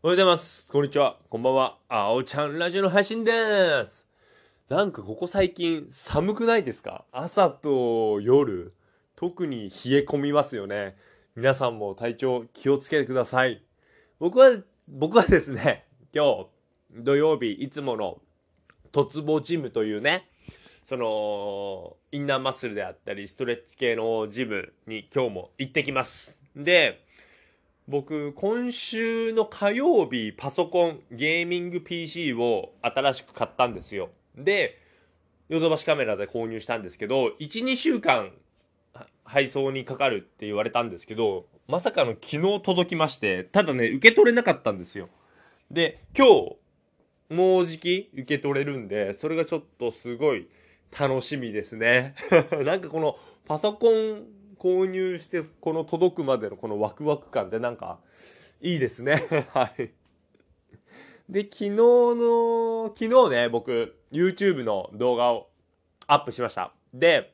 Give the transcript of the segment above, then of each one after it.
おはようございます。こんにちは。こんばんは。あおちゃんラジオの配信でーす。なんかここ最近寒くないですか？朝と夜、特に冷え込みますよね。皆さんも体調気をつけてください。僕は、僕はですね、今日土曜日いつもの突棒ジムというね、その、インナーマッスルであったり、ストレッチ系のジムに今日も行ってきます。で、僕、今週の火曜日、パソコン、ゲーミング PC を新しく買ったんですよ。で、ヨドバシカメラで購入したんですけど、1、2週間配送にかかるって言われたんですけど、まさかの昨日届きまして、ただね、受け取れなかったんですよ。で、今日、もうじき受け取れるんで、それがちょっとすごい楽しみですね。なんかこのパソコン購入してこの届くまでのこのワクワク感ってなんかいいですね。はい。で、昨日の、昨日ね、僕 YouTube の動画をアップしました。で、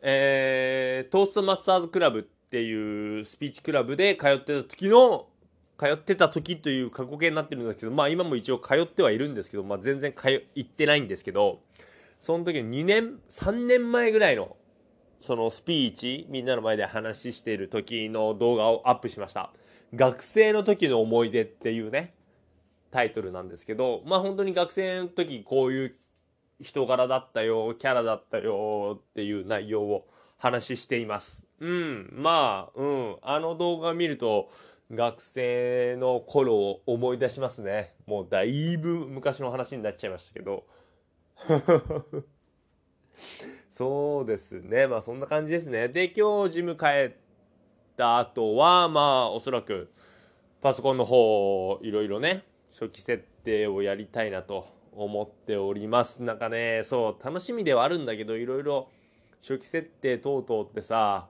えー、トーストマスターズクラブっていうスピーチクラブで通ってた時の通ってた時という過去形になってるんですけど、まあ今も一応通ってはいるんですけど、まあ全然通、行ってないんですけど、その時2年、3年前ぐらいの、そのスピーチ、みんなの前で話している時の動画をアップしました。学生の時の思い出っていうね、タイトルなんですけど、まあ本当に学生の時こういう人柄だったよ、キャラだったよっていう内容を話しています。うん、まあ、うん、あの動画見ると、学生の頃を思い出しますね。もうだいぶ昔の話になっちゃいましたけど。そうですね。まあそんな感じですね。で、今日ジム帰った後は、まあおそらくパソコンの方、いろいろね、初期設定をやりたいなと思っております。なんかね、そう、楽しみではあるんだけど、いろいろ初期設定等々ってさ、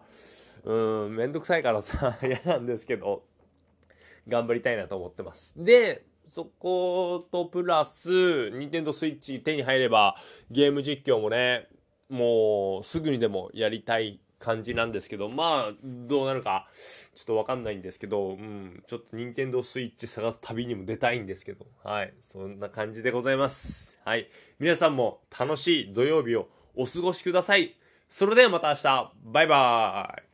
うん、めんどくさいからさ、嫌なんですけど、頑張りたいなと思ってます。で、そことプラス、ニンテンドスイッチ手に入れば、ゲーム実況もね、もうすぐにでもやりたい感じなんですけど、まあ、どうなるか、ちょっとわかんないんですけど、うん、ちょっとニンテンドスイッチ探す旅にも出たいんですけど、はい、そんな感じでございます。はい。皆さんも楽しい土曜日をお過ごしください。それではまた明日、バイバーイ